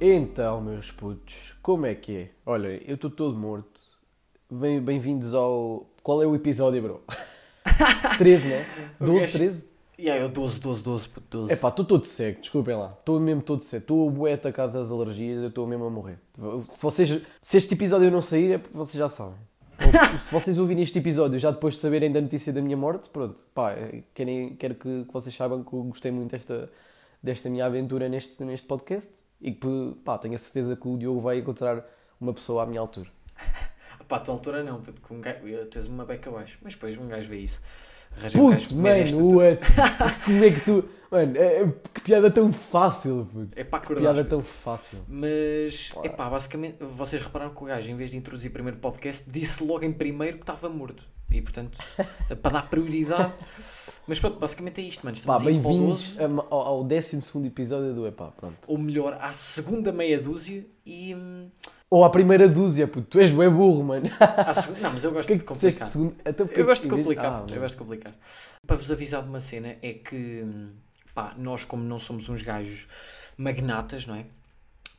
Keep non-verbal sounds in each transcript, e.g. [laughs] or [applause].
Então, meus putos, como é que é? Olha, eu estou todo morto. Bem- Bem-vindos ao. Qual é o episódio, bro? [laughs] 13, né? 12, gajo- 13? E aí, eu 12, 12, 12, puto, 12. É pá, estou todo seco, desculpem lá. Estou mesmo todo seco. Estou bué atacado às alergias, eu estou mesmo a morrer. Se, vocês, se este episódio não sair, é porque vocês já sabem. Ou [laughs] se vocês ouvirem este episódio já depois de saberem da notícia da minha morte, pronto, pá, é, querem, quero que, que vocês saibam que eu gostei muito desta, desta minha aventura neste, neste podcast e que, pá, tenho a certeza que o Diogo vai encontrar uma pessoa à minha altura. [laughs] Pá, a tua altura não, com um gajo, tu és uma beca abaixo. Mas depois um gajo vê isso. Puto, mano, what? [laughs] como é que tu. Mano, é- é- que piada tão fácil, puto. É para Que piada tão fácil. Mas, Pá. é pá, basicamente, vocês repararam que o gajo, em vez de introduzir primeiro o podcast, disse logo em primeiro que estava morto. E, portanto, para dar prioridade. [laughs] Mas pronto, basicamente é isto, mano. Pá, Estamos bem-vindos 12, a- ao, ao 12 episódio do Epá, pronto. ou melhor, à segunda meia dúzia e... Ou à primeira dúzia, puto. Tu és bué burro, mano. Não, mas eu gosto que é de que disseste complicar. segundo? Então, Eu gosto de complicar, Ah, eu gosto de complicar. Para vos avisar de uma cena é que, pá, nós como não somos uns gajos magnatas, não é?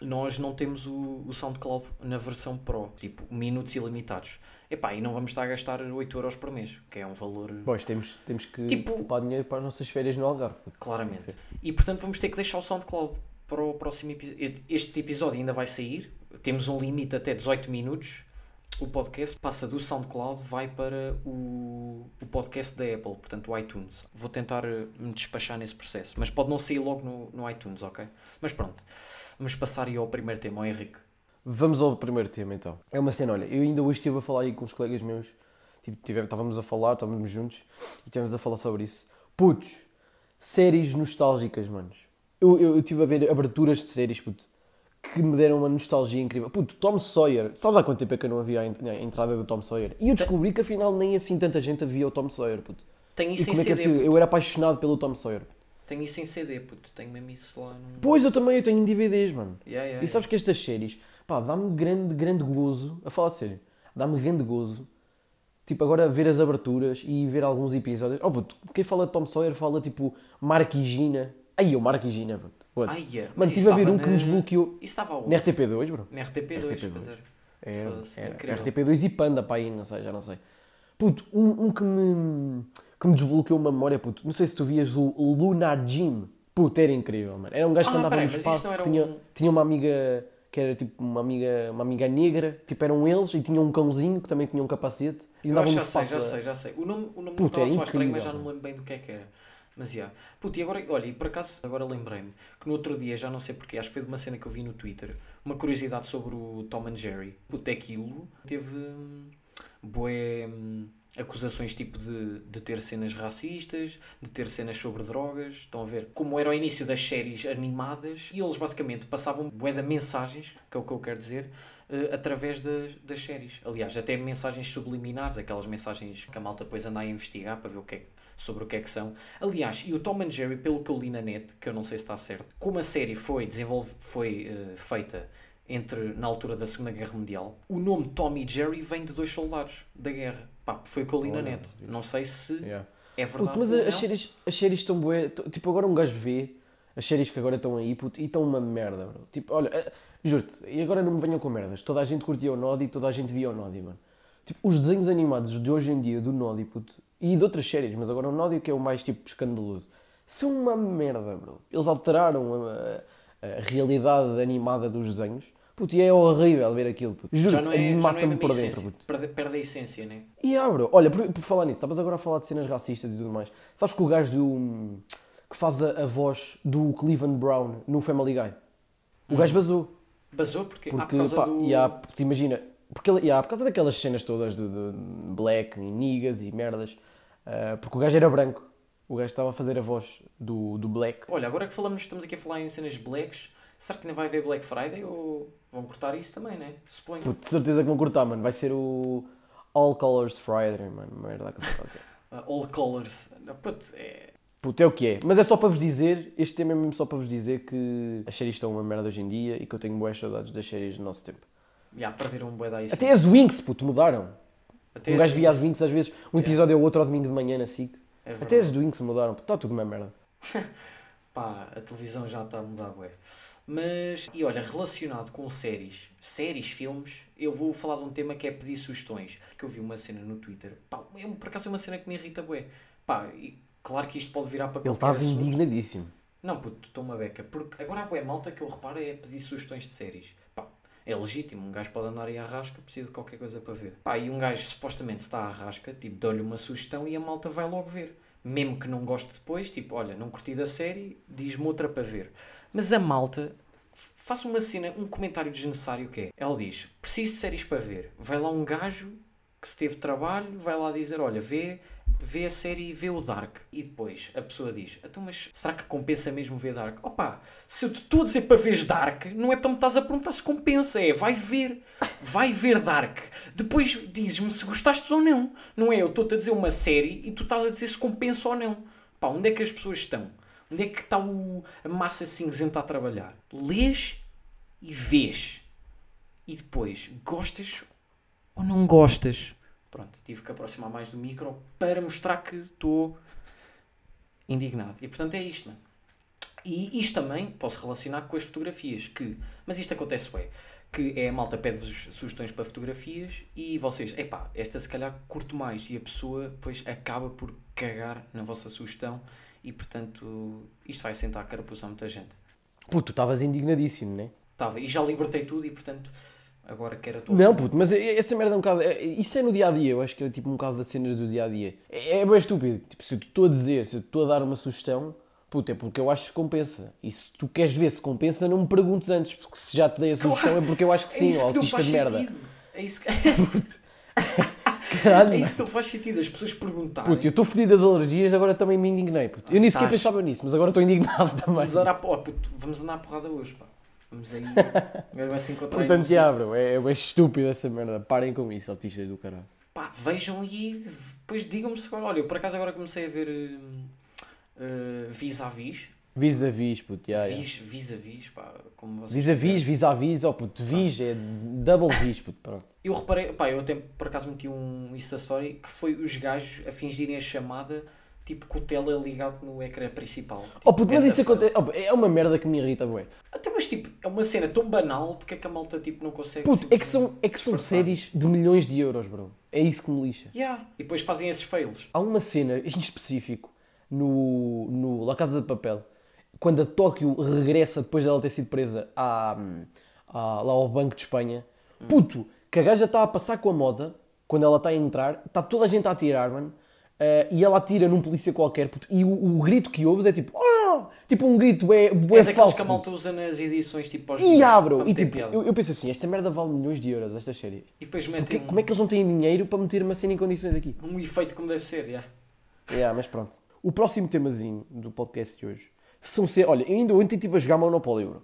Nós não temos o, o SoundCloud na versão Pro, tipo, minutos ilimitados. Epá, e não vamos estar a gastar 8 euros por mês, que é um valor, Pois, temos, temos que Tipo- poupar dinheiro para as nossas férias no Algarve. claramente. E portanto vamos ter que deixar o SoundCloud para o próximo episódio. Este episódio ainda vai sair, temos um limite até 18 minutos. O podcast passa do SoundCloud, vai para o, o podcast da Apple, portanto o iTunes. Vou tentar eh, me despachar nesse processo, mas pode não sair logo no, no iTunes, ok? Mas pronto, vamos passar aí ao primeiro tema, ao Henrique. Vamos ao primeiro tema então. É uma cena, olha, eu ainda hoje estive a falar aí com os colegas meus. Tipo, tivemos, estávamos a falar, estávamos juntos e estivemos a falar sobre isso. Putos, séries nostálgicas, manos. Eu, eu, eu estive a ver aberturas de séries, puto, que me deram uma nostalgia incrível. Puto, Tom Sawyer. Sabes há quanto tempo é que eu não havia a, en- a entrada do Tom Sawyer? E eu descobri que afinal nem assim tanta gente havia o Tom Sawyer, puto. Tenho E isso em como é que é CD, possível? puto. Eu era apaixonado pelo Tom Sawyer. Tenho isso em CD, puto. Tenho mesmo isso lá no... Pois, eu também, eu tenho em DVDs, mano. Yeah, yeah, E sabes que estas séries, pá, dá-me grande, grande gozo, a falar sério, dá-me grande gozo, tipo, agora ver as aberturas e ver alguns episódios. Oh, puto, quem fala de Tom Sawyer fala, tipo, Mark e Gina. Aí, o Mark e Gina, puto. Puto. Ai, yeah. Mano, estive a ver um que me na- desbloqueou Isso estava aonde? na RTP2, bro. Na RTP2, RTP2. pois era. Era, Foda-se, era. incrível. RTP2 e Panda, pá, aí, não sei, já não sei. Puto, um, um que, me, que me desbloqueou uma memória, puto, não sei se tu vias o Lunar Jim. Puto, era incrível, mano. Era um gajo que Ah, andava peraí, no espaço, que tinha, um- tinha uma amiga que era tipo uma amiga, uma amiga negra, tipo eram eles, e tinha um cãozinho que também tinha um capacete, e Eu andavam no que já sei, espaço. já sei, já sei. O nome, o nome Puta, não estava só estranho, mas incrível, já não me lembro bem do que é que era. Mas. Puto, e agora, olha, e por acaso agora lembrei-me que no outro dia, já não sei porquê, acho que foi de uma cena que eu vi no Twitter, uma curiosidade sobre o Tom and Jerry. É aquilo teve hum, bué hum, acusações tipo de, de ter cenas racistas, de ter cenas sobre drogas. Estão a ver como era o início das séries animadas e eles basicamente passavam bué de mensagens, que é o que eu quero dizer, eh, através das, das séries. Aliás, até mensagens subliminares, aquelas mensagens que a malta depois anda a investigar para ver o que é, que- sobre o que é que são. Aliás, e o Tom and Jerry, pelo que eu li na net, que eu não sei se está certo, como a série foi, desenvolve, foi eh, feita entre, na altura da Segunda Guerra Mundial, o nome Tom e Jerry vem de dois soldados da guerra. Pá, foi o que eu li na net. Não sei se Yeah. é verdade Puto, mas as séries, as séries estão t- tipo agora um gajo vê as séries que agora estão aí, puto, e estão uma merda, bro. Tipo, olha, eh, juro-te, e agora não me venham com merdas, toda a gente curtia o Noddy e toda a gente via o Noddy, mano. Tipo, os desenhos animados de hoje em dia do Noddy, puto, e de outras séries, mas agora o Noddy que é o mais, tipo, escandaloso, são uma merda, bro. Eles alteraram a, a- realidade animada dos desenhos, puto, e é horrível ver aquilo, puto. a é, é mata-me mesma por dentro, puto. Perde, perde a essência, né? E ah, bro, olha, por, por falar nisso, estavas agora a falar de cenas racistas e tudo mais. Sabes que o gajo do, que faz a, a voz do Cleveland Brown no Family Guy, o gajo vazou. Basou porque, ah, por Porque, pá, do... e há, porque imagina, porque há, por causa daquelas cenas todas de, de black e niggas e merdas, ah, porque o gajo era branco. O gajo estava a fazer a voz do, do black. Olha, agora que falamos, estamos aqui a falar em cenas blacks, será que ainda vai haver Black Friday ou vão cortar isso também, né? Suponho. Puto, de certeza que vão cortar, mano. Vai ser o All Colors Friday, mano. Merda, que é. [laughs] Ah, all colors. Não, Puto, é... Puto, é o que é. Mas é só para vos dizer, este tema é mesmo só para vos dizer que as séries estão uma merda hoje em dia e que eu tenho boas saudades das séries do nosso tempo. Já, perderam um bué da essência. Até as Winx, puto, mudaram. Até um gajo via as Winx. Às vezes, um episódio ou outro ao domingo de manhã na SIC. É Até as Winx mudaram, está tudo uma merda. [laughs] Pá, a televisão já está a mudar, bué. Mas, e olha, relacionado com séries, séries, filmes, eu vou falar de um tema que é pedir sugestões. Que eu vi uma cena no Twitter, pá, é, por acaso é uma cena que me irrita, bué. Pá, e claro que isto pode virar para Ele estava indignadíssimo. Não, puto, estou uma beca. Porque agora a boa malta que eu reparo é pedir sugestões de séries. Pá, é legítimo. Um gajo pode andar aí à rasca, precisa de qualquer coisa para ver. Pá, e um gajo supostamente está à rasca, tipo, dou-lhe uma sugestão e a malta vai logo ver. Mesmo que não goste depois, tipo, olha, não curti da série, diz-me outra para ver. Mas a malta faz uma cena, um comentário desnecessário que é. Ela diz, preciso de séries para ver. Vai lá um gajo que se teve trabalho, vai lá dizer, olha, vê, vê a série e vê o Dark. E depois a pessoa diz, então mas será que compensa mesmo ver Dark? Opa, se eu te estou a dizer para ver Dark, não é para me estás a perguntar se compensa, é vai ver. Vai ver Dark. Depois dizes-me se gostaste ou não. Não é, eu estou-te a dizer uma série e tu estás a dizer se compensa ou não. Pá, onde é que as pessoas estão? Onde é que está o, a massa cinzenta a trabalhar? Lês e vês. E depois, gostas ou não gostas? Pronto, tive que aproximar mais do micro para mostrar que estou indignado. E portanto é isto, não é? E isto também posso relacionar com as fotografias, que, mas isto acontece bem, que é a malta pede-vos sugestões para fotografias e vocês, epá, esta se calhar curto mais e a pessoa depois acaba por cagar na vossa sugestão e portanto isto vai sentar a carapuça a muita gente. Puto, tu estavas indignadíssimo, não é? Tava, e já libertei tudo e portanto agora quero a tua Não, puto, mas essa merda é um bocado. é- Isso é no dia a dia, eu acho que é tipo um bocado das cenas do dia a dia. É, é bem estúpido. Tipo, se eu te estou a dizer, se eu te estou a dar uma sugestão, puto, é porque eu acho que compensa. E se tu queres ver se compensa, não me perguntes antes, porque se já te dei a sugestão é porque eu acho que É sim, ó, não autista de merda. sentido. É isso que... [laughs] Caralho, é isso que não faz sentido, as pessoas perguntarem. Puto, eu estou fedido das alergias, agora também me indignei. Puto. Eu nem sequer Tás. pensava nisso, mas agora estou indignado [laughs] também. Vamos andar, oh, puto, vamos andar à porrada hoje, pá. Vamos aí. O gajo vai se encontrar aí num Portanto, bro, é, é bem estúpido essa merda. Parem com isso, autistas do caralho. Pá, vejam e depois digam-me se agora. Olha, eu por acaso agora comecei a ver hum, uh, vis-a-vis. Vis-a-vis, puto, já, já. Vis, vis-a-vis, pá, como vocês Vis-a-vis, vis-a-vis, oh puto, vis, é double vis, puto, pronto. Eu reparei, pá, eu até por acaso meti um Insta Story que foi os gajos a fingirem a chamada tipo com o tele ligado no ecrã principal. Tipo, Oh puto, mas isso acontece, oh, é uma merda que me irrita, bué. Até mas tipo, é uma cena tão banal porque é que a malta tipo não consegue. Puto, é que são, é que são disfarçar? séries de milhões de euros, bro. É isso que me lixa. Yeah. E depois fazem esses fails. Há uma cena em específico no, no La Casa de Papel, quando a Tóquio regressa depois dela ter sido presa à, à- lá ao Banco de Espanha. Puto, que a gaja está a passar com a moda, quando ela está a entrar, está toda a gente a atirar, mano, eh, e ela atira num polícia qualquer, puto, e o, o grito que ouves é tipo, "Ah!" tipo um grito é, É, daqueles falso. que a malta usa nas edições tipo aos E abro, e tipo, eu, eu penso assim, esta merda vale milhões de euros, estas séries. E depois metem como é que eles não têm dinheiro para meter uma cena em condições aqui? um efeito como deve ser, yeah. Yeah, mas pronto. O próximo temazinho do podcast de hoje são ser. Olha, eu ainda ontem estive a jogar Monopólio, bro.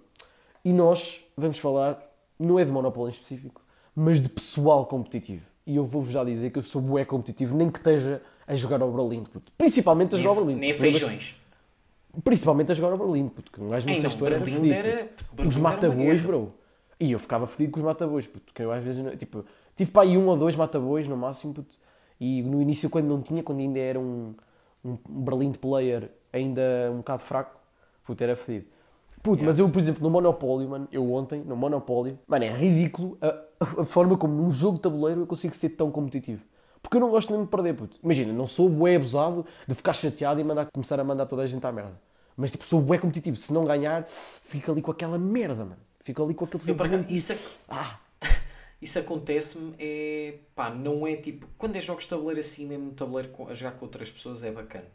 E nós vamos falar, não é de Monopólio em específico, mas de pessoal competitivo. E eu vou-vos já dizer que eu sou bué competitivo, nem que esteja a jogar ao Berlim, puto. Principalmente a jogar ao Berlim. nem feijões. Principalmente a jogar ao Berlim, puto. Que um gajo no sexto era fedido, era- Os mata-bois, bro. E eu ficava fedido com os mata-bois, puto. Que eu às vezes, tipo, tive para aí um ou dois mata-bois no máximo, puto. E no início, quando não tinha, quando ainda era um, um Berlim de player ainda um bocado fraco, puto, era fedido. Puto, mas eu, por exemplo, no Monopólio, mano, eu ontem, no Monopólio, mano, é ridículo a, a forma como num jogo de tabuleiro eu consigo ser tão competitivo. Porque eu não gosto mesmo de perder, puto. Imagina, não sou bué abusado de ficar chateado e mandar, começar a mandar toda a gente à merda. Mas, tipo, sou bué competitivo. Se não ganhar, fico ali com aquela merda, mano. Fico ali com aquele Eu, de- isso, ac- Ah, [laughs] isso acontece-me, é pá, não é tipo. Quando é jogos de tabuleiro assim, mesmo tabuleiro com- a jogar com outras pessoas, é bacana.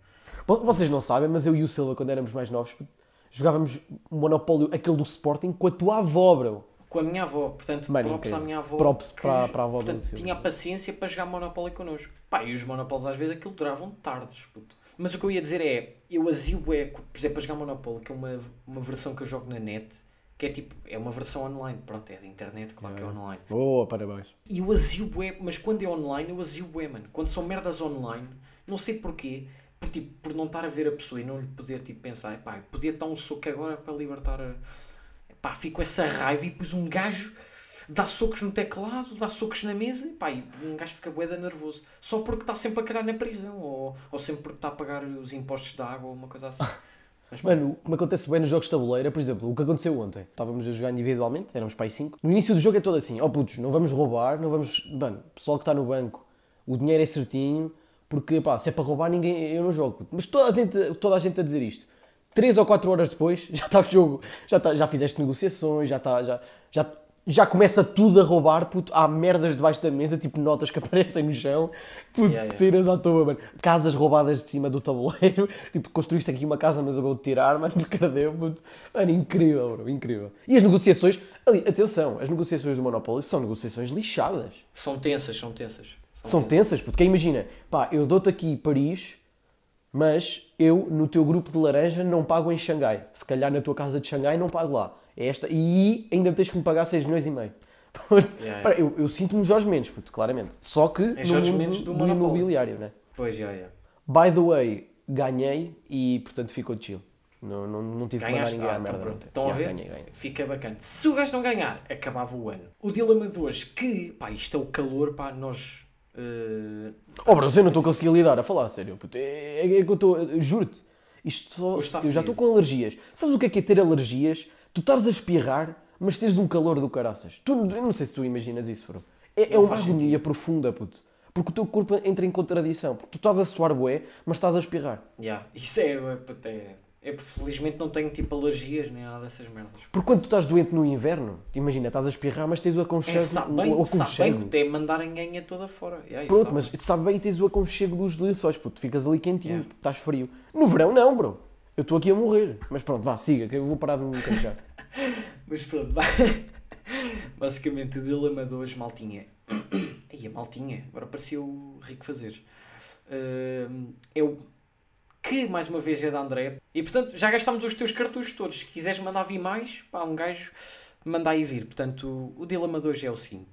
Vo- Vocês não sabem, mas eu e o Silva, quando éramos mais novos, puto, jogávamos Monopólio, aquele do Sporting, com a tua avó, bro. Com a minha avó, portanto, Mano, props à incrível. minha avó. Props que, para- para a avó do portanto, Silva. tinha a paciência para jogar Monopoly connosco. Pá, e os Monopolis às vezes aquilo duravam tardes, puto. Mas o que eu ia dizer é, eu asio é, por exemplo, a jogar Monopoly, que é uma, uma versão que eu jogo na net, que é tipo, é uma versão online, pronto, é da internet, claro que é online. Boa, parabéns. E eu asio bué, mas quando é online, eu asio bué, mano. Quando são merdas online, não sei porquê, por, tipo, por não estar a ver a pessoa e não lhe poder tipo, pensar, pá, podia dar um soco agora para libertar a. Pá, fico essa raiva e depois um gajo dá socos no teclado, dá socos na mesa, pá, e um gajo fica bué da nervoso. Só porque está sempre a carar na prisão, ou, ou sempre porque está a pagar os impostos da água ou uma coisa assim. [laughs] Mas, Mano, como acontece bem nos jogos de tabuleiro, por exemplo, o que aconteceu ontem. Estávamos a jogar individualmente, éramos aí 5. No início do jogo é todo assim, ó oh, putos, não vamos roubar, não vamos. Mano, pessoal que está no banco, o dinheiro é certinho, porque pá, se é para roubar, ninguém. Eu não jogo. Mas toda a gente, toda a, gente a dizer isto. 3 ou 4 horas depois, [laughs] já está o jogo, já, está, já fizeste negociações, já está. Já, já, já começa tudo a roubar, puto, há merdas debaixo da mesa, tipo notas que [laughs] aparecem no chão, puto, Yeah, yeah. cenas à toa, mano. Casas roubadas de cima do tabuleiro, [laughs] tipo, construíste aqui uma casa, mas eu vou tirar, mano, cardeu, puto. Mano, incrível, bro, incrível. E as negociações, ali, atenção, as negociações do Monopólio são negociações lixadas. São tensas, são tensas. São tensas, porque imagina, pá, eu dou-te aqui Paris, mas eu, no teu grupo de laranja, não pago em Xangai. Se calhar na tua casa de Xangai não pago lá. É esta, e ainda tens que me pagar 6 milhões e meio. [laughs] Yeah, pá, eu, eu sinto-me Jorge Mendes, puto, claramente. Só que no Jorge mundo Mendes do do, imobiliário, né? Pois, já, já. By the way, ganhei e, portanto, ficou chill. Não, não, não tive que mandar Ganhaste? ninguém Ah, então merda. pronto. Estão a Yeah, ver? Ganhei, ganhei. Fica bacana. Se o gajo não ganhar, acabava o ano. O dilema de hoje, que, pá, isto é o calor, pá, nós... eh, Oh, bro, eu não estou a conseguir lidar, a falar a sério. puto. É, é, é que eu estou, eu juro-te, isto só, eu já estou com alergias. Sabes o que é que é ter alergias? Tu estás a espirrar, mas tens um calor do caraças. Tu, eu não sei se tu imaginas isso, bro. É, é uma agonia profunda, puto. Porque o teu corpo entra em contradição. Porque tu estás a suar bué, mas estás a espirrar. yeah. Isso é, é, é, é, felizmente não tenho, tipo, alergias nem nada dessas merdas. Porque quando tu estás doente no inverno, imagina, estás a espirrar, mas tens o aconchego. É, sabe bem, o, o sabe bem, aconchego. é mandar a ganha toda fora. Yeah, Pronto, sabe mas sabe bem, tens o aconchego dos lençóis, puto. Ficas ali quentinho, Yeah. estás frio. No verão, não, bro. Eu estou aqui a morrer. Mas pronto, vá, siga, que eu vou parar de me queixar. [laughs] Mas pronto, ba- [laughs] basicamente o dilema de hoje, maltinha. [coughs] Aí a maltinha, agora pareceu o rico fazer. Hum, é o que mais uma vez é da André. E portanto já gastámos os teus cartuchos todos. Se quiseres mandar vir mais, pá, um gajo manda aí vir. Portanto, o dilema de hoje é o seguinte: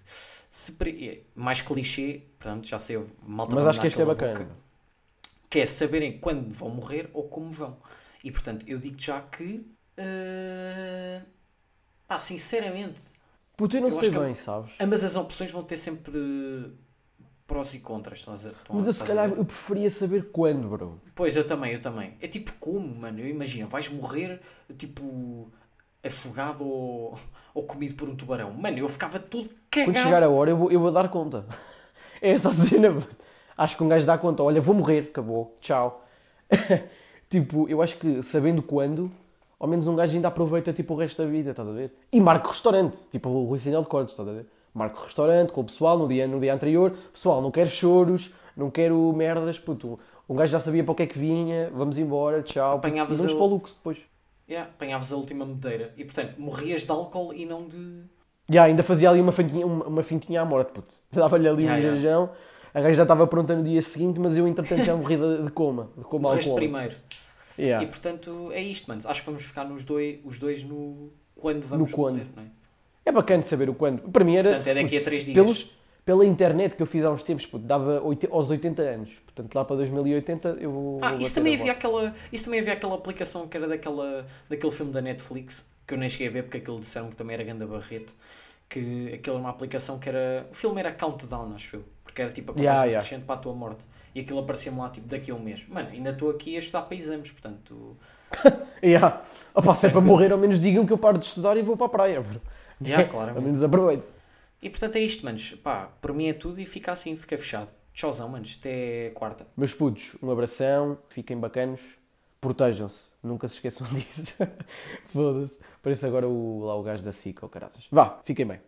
se pre- é mais clichê, portanto, já sei, malta Mas acho que este é bacana. boca, que é saberem quando vão morrer ou como vão. E portanto, eu digo já que. Uh, pá, sinceramente, Puto, eu não Eu sei que- bem, sabes? ambas as opções vão ter sempre prós e contras. Estás a, estão- Mas eu se calhar eu preferia saber quando, bro. Pois, eu também, eu também. É tipo como, mano? Eu imagino, vais morrer, tipo, afogado ou, ou comido por um tubarão. Mano, eu ficava todo cagado. Quando chegar a hora eu vou, eu vou dar conta. [laughs] É essa a cena. Acho que um gajo dá conta. Olha, vou morrer, acabou, tchau. [laughs] tipo, eu acho que sabendo quando, ao menos um gajo ainda aproveita tipo, o resto da vida, estás a ver? E marca o restaurante, tipo o Rui Sinal de Cortes, estás a ver? Marca o restaurante com o pessoal no dia, no dia anterior. Pessoal, não quero choros, não quero merdas, puto. Um gajo já sabia para o que é que vinha, vamos embora, tchau. Apanhavas vamos para o Lux depois. Yeah, apanhavas a última medeira. E portanto, morrias de álcool e não de. Já, ainda fazia ali uma fintinha, uma, uma fintinha à morte, puto. [laughs] Dava-lhe ali Ya, um ya. jejão, a gaja já estava pronta no dia seguinte, mas eu entretanto já morri de, de coma, de coma Morreste alcoólico. primeiro. Ya. E portanto, é isto, mano. Acho que vamos ficar nos dois, os dois no quando vamos quando. morrer, não é? É bacana saber o quando. Para mim era. Portanto, é daqui a puto, três dias. Pelos, pela internet que eu fiz há uns tempos, puto, dava aos 80 anos. Portanto, lá para 2080 eu vou. Ah, vou isso também, havia aquela, isso também havia aquela aplicação que era daquela, daquele filme da Netflix, que eu nem cheguei a ver porque aquilo disseram que também era ganda barreto, que aquilo era uma aplicação que era... O filme era Countdown, acho eu, porque era tipo a Yeah, contagem yeah. crescente para a tua morte. E aquilo aparecia-me lá tipo daqui a um mês. Mano, ainda estou aqui a estudar para exames, portanto... [laughs] Ya. Opa, se é para [laughs] morrer, ao menos digam que eu paro de estudar e vou para a praia, bro. Yeah, [laughs] ao claramente. menos aproveito. E portanto é isto, manos. Pá, por mim é tudo e fica assim, fica fechado. Tchauzão, manos. Até quarta. Meus putos, um abração, fiquem bacanos, protejam-se, nunca se esqueçam [laughs] disso. Foda-se. Parece agora o, lá o gajo da SIC, ou caraças. Vá, fiquem bem.